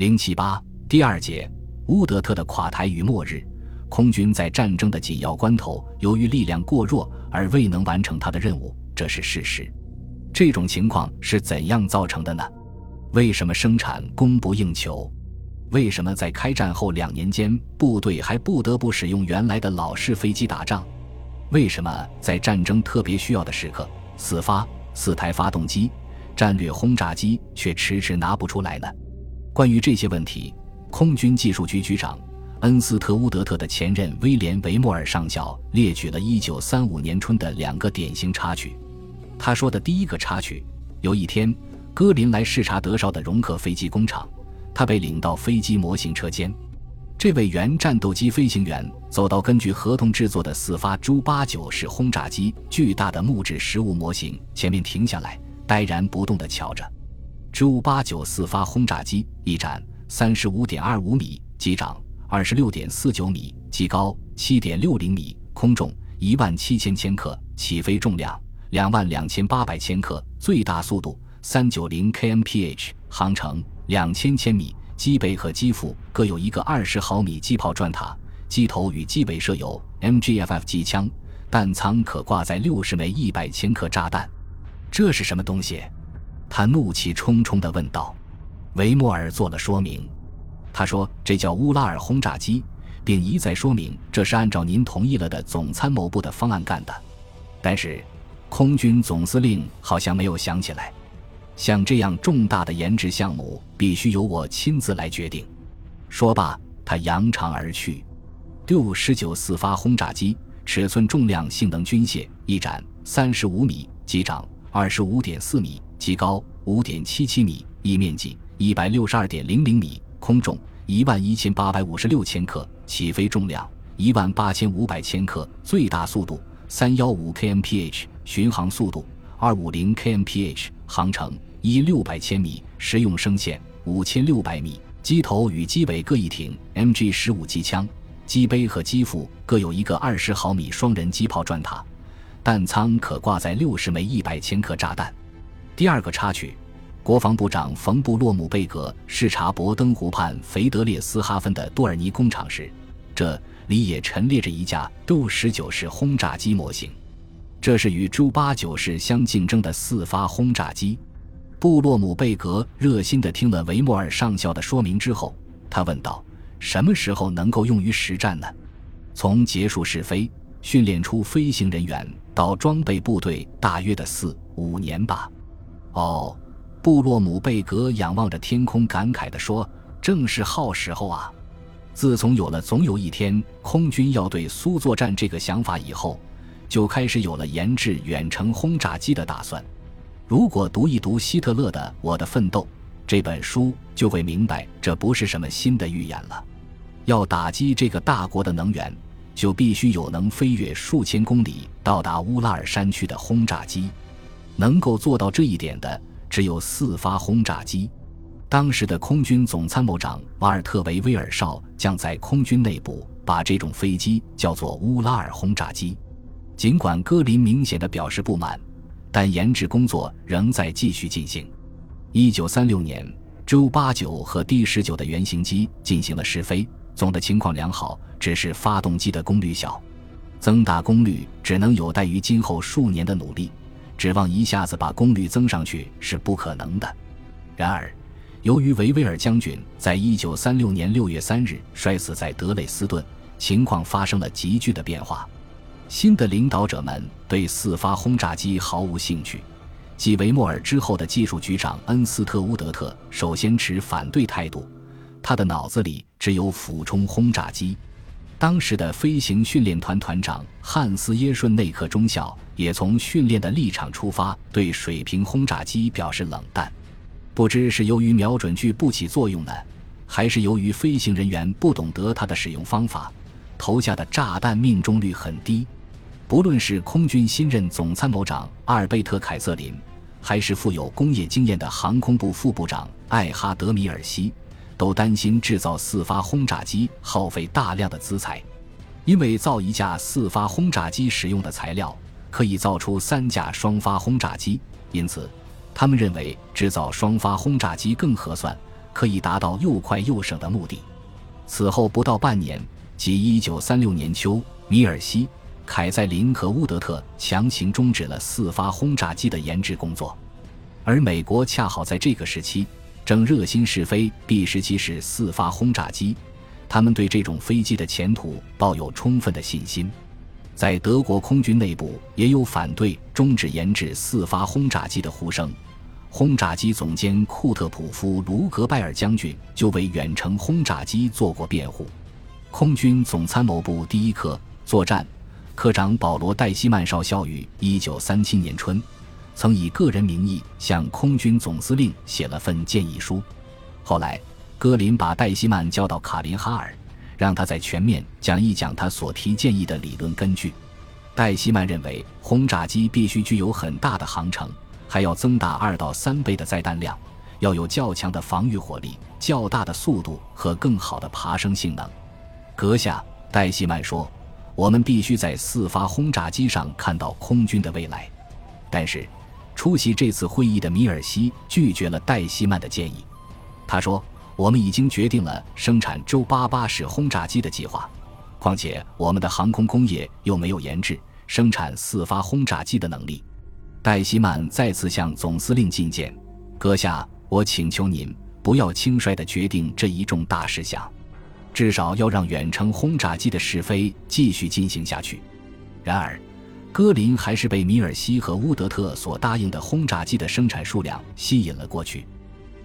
零七八第二节乌德特的垮台与末日。空军在战争的紧要关头，由于力量过弱而未能完成他的任务，这是事实。这种情况是怎样造成的呢？为什么生产供不应求？为什么在开战后两年间，部队还不得不使用原来的老式飞机打仗？为什么在战争特别需要的时刻，四发四台发动机战略轰炸机却迟迟拿不出来呢？关于这些问题，空军技术局局长恩斯特·乌德特的前任威廉·维莫尔上校列举了1935年春的两个典型插曲。他说的第一个插曲，有一天，戈林来视察德绍的容克飞机工厂，他被领到飞机模型车间。这位原战斗机飞行员走到根据合同制作的四发朱八九式轰炸机巨大的木质实物模型前面停下来，呆然不动地瞧着。朱八九四发轰炸机翼展三十五点二五米，机长二十六点四九米，机高七点六零米，空重一万七千千克，起飞重量两万两千八百千克，最大速度三九零 kmph，航程两千千米。机背和机腹各有一个二十毫米机炮转塔，机头与机尾设有 MGFF 机枪，弹仓可挂载六十枚一百千克炸弹。这是什么东西？他怒气冲冲地问道。维莫尔做了说明，他说这叫乌拉尔轰炸机，并一再说明这是按照您同意了的总参谋部的方案干的。但是，空军总司令好像没有想起来。像这样重大的研制项目，必须由我亲自来决定。说罢，他扬长而去。六十九四发轰炸机，尺寸、重量、性能均线：翼展三十五米，机长二十五点四米，机高五点七七米，翼面积一百六十二点零零米，空重一万一千八百五十六千克，起飞重量一万八千五百千克，最大速度三幺五 kmph，巡航速度二五零 kmph，航程。一六百千米，实用升限五千六百米，机头与机尾各一挺 MG 十五机枪，机背和机腹各有一个二十毫米双人机炮转塔，弹仓可挂载六十枚一百千克炸弹。第二个插曲，国防部长冯布洛姆贝格视察博登湖畔腓德列斯哈芬的多尔尼工厂时，这里也陈列着一架杜十九式轰炸机模型，这是与朱八九式相竞争的四发轰炸机。布洛姆贝格热心地听了维莫尔上校的说明之后，他问道：“什么时候能够用于实战呢？从结束试飞、训练出飞行人员到装备部队，大约的四五年吧。”哦，布洛姆贝格仰望着天空，感慨地说：“正是好时候啊！自从有了总有一天空军要对苏作战这个想法以后，就开始有了研制远程轰炸机的打算。”如果读一读希特勒的《我的奋斗》这本书，就会明白这不是什么新的预言了。要打击这个大国的能源，就必须有能飞越数千公里到达乌拉尔山区的轰炸机。能够做到这一点的，只有四发轰炸机。当时的空军总参谋长瓦尔特维威尔少将在空军内部把这种飞机叫做乌拉尔轰炸机。尽管戈林明显的表示不满。但研制工作仍在继续进行。一九三六年，J 八九和 D 十九的原型机进行了试飞，总的情况良好，只是发动机的功率小，增大功率只能有待于今后数年的努力，指望一下子把功率增上去是不可能的。然而，由于维威尔将军在一九三六年六月三日摔死在德累斯顿，情况发生了急剧的变化。新的领导者们对四发轰炸机毫无兴趣，继维莫尔之后的技术局长恩斯特·乌德特首先持反对态度，他的脑子里只有俯冲轰炸机。当时的飞行训练团团长汉斯·耶顺内克中校也从训练的立场出发，对水平轰炸机表示冷淡。不知是由于瞄准具不起作用呢，还是由于飞行人员不懂得它的使用方法，投下的炸弹命中率很低。不论是空军新任总参谋长阿尔贝特·凯瑟琳，还是富有工业经验的航空部副部长艾哈德·米尔西，都担心制造四发轰炸机耗费大量的资材，因为造一架四发轰炸机使用的材料可以造出三架双发轰炸机，因此他们认为制造双发轰炸机更合算，可以达到又快又省的目的。此后不到半年，即1936年秋，米尔西、凯塞林和乌德特强行终止了四发轰炸机的研制工作，而美国恰好在这个时期正热心试飞 B 十七式四发轰炸机，他们对这种飞机的前途抱有充分的信心。在德国空军内部也有反对终止研制四发轰炸机的呼声。轰炸机总监库特普夫卢格拜尔将军就为远程轰炸机做过辩护。空军总参谋部第一科作战科长保罗戴西曼少校于1937年春，曾以个人名义向空军总司令写了份建议书。后来，戈林把戴西曼叫到卡林哈尔。让他再全面讲一讲他所提建议的理论根据。戴希曼认为，轰炸机必须具有很大的航程，还要增大二到三倍的载弹量，要有较强的防御火力、较大的速度和更好的爬升性能。阁下，戴希曼说：“我们必须在四发轰炸机上看到空军的未来。”但是，出席这次会议的米尔西拒绝了戴希曼的建议。他说。我们已经决定了生产周八八式轰炸机的计划，况且我们的航空工业又没有研制生产四发轰炸机的能力。戴希曼再次向总司令进谏：“阁下，我请求您不要轻率地决定这一重大事项，至少要让远程轰炸机的试飞继续进行下去。”然而，戈林还是被米尔西和乌德特所答应的轰炸机的生产数量吸引了过去。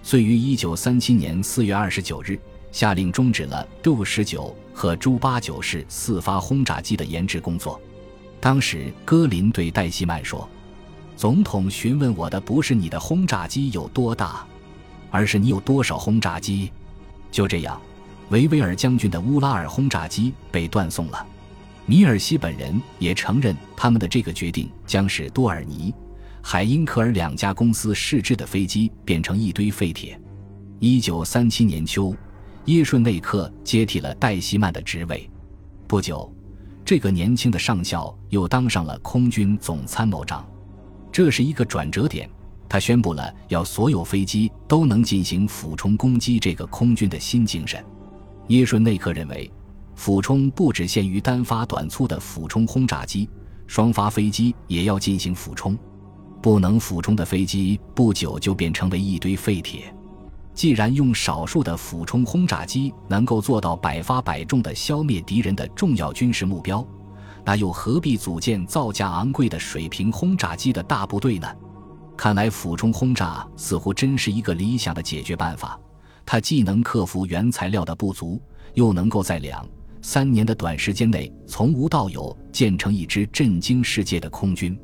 遂于一九三七年四月二十九日下令终止了 Do 十九和朱八九式四发轰炸机的研制工作。当时，戈林对戴希曼说：“总统询问我的不是你的轰炸机有多大，而是你有多少轰炸机。”就这样，维维尔将军的乌拉尔轰炸机被断送了。米尔西本人也承认，他们的这个决定将使多尔尼。海因克尔两家公司试制的飞机变成一堆废铁。一九三七年秋，耶顺内克接替了戴希曼的职位。不久，这个年轻的上校又当上了空军总参谋长。这是一个转折点，他宣布了要所有飞机都能进行俯冲攻击这个空军的新精神。耶顺内克认为，俯冲不只限于单发短促的俯冲轰炸机，双发飞机也要进行俯冲。不能俯冲的飞机不久就变成为一堆废铁。既然用少数的俯冲轰炸机能够做到百发百中的消灭敌人的重要军事目标，那又何必组建造价昂贵的水平轰炸机的大部队呢？看来俯冲轰炸似乎真是一个理想的解决办法。它既能克服原材料的不足，又能够在两三年的短时间内从无到有建成一支震惊世界的空军。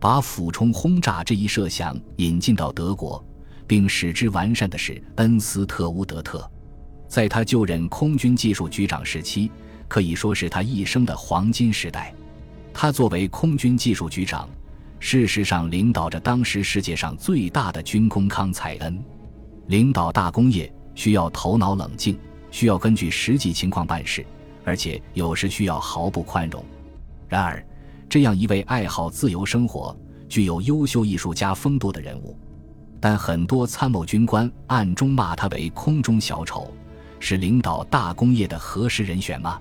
把俯冲轰炸这一设想引进到德国，并使之完善的是恩斯特·乌德特。在他就任空军技术局长时期，可以说是他一生的黄金时代。他作为空军技术局长，事实上领导着当时世界上最大的军工康采恩。领导大工业需要头脑冷静，需要根据实际情况办事，而且有时需要毫不宽容。然而，这样一位爱好自由生活、具有优秀艺术家风度的人物，但很多参谋军官暗中骂他为“空中小丑”，是领导大工业的合适人选吗？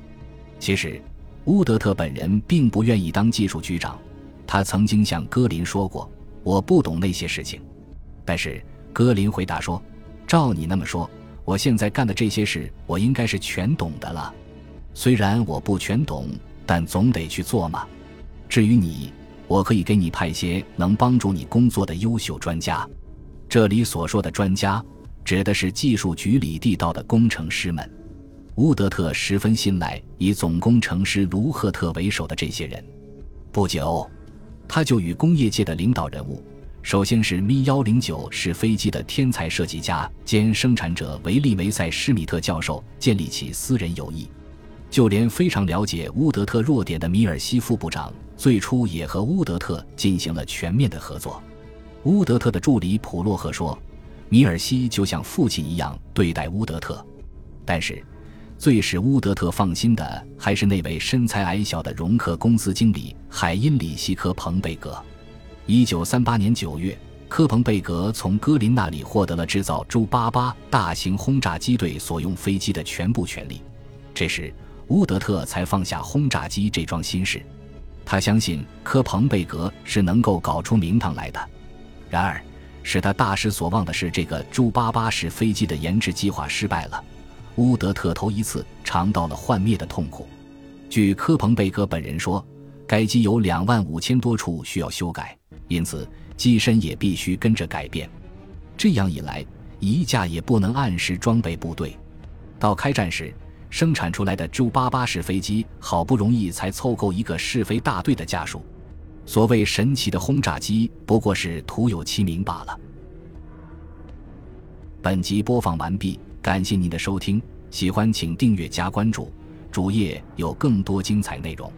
其实，乌德特本人并不愿意当技术局长。他曾经向戈林说过：“我不懂那些事情。”但是戈林回答说：“照你那么说，我现在干的这些事，我应该是全懂的了。虽然我不全懂，但总得去做嘛。”至于你，我可以给你派些能帮助你工作的优秀专家。这里所说的专家，指的是技术局里地道的工程师们。乌德特十分信赖以总工程师卢赫特为首的这些人。不久，他就与工业界的领导人物，首先是咪幺零九式飞机的天才设计家兼生产者维利梅塞施米特教授建立起私人友谊。就连非常了解乌德特弱点的米尔西副部长，最初也和乌德特进行了全面的合作。乌德特的助理普洛赫说：“米尔西就像父亲一样对待乌德特。”但是，最使乌德特放心的还是那位身材矮小的容克公司经理海因里希科·彭贝格。一九三八年九月，科彭贝格从戈林那里获得了制造朱八八大型轰炸机队所用飞机的全部权利。这时，乌德特才放下轰炸机这桩心事。他相信科彭贝格是能够搞出名堂来的。然而，使他大失所望的是，这个朱八八式飞机的研制计划失败了。乌德特头一次尝到了幻灭的痛苦。据科彭贝格本人说，该机有两万五千多处需要修改，因此机身也必须跟着改变。这样一来，一架也不能按时装备部队。到开战时，生产出来的朱八八式飞机好不容易才凑够一个试飞大队的架数。所谓神奇的轰炸机，不过是徒有其名罢了。本集播放完毕，感谢您的收听，喜欢请订阅加关注，主页有更多精彩内容。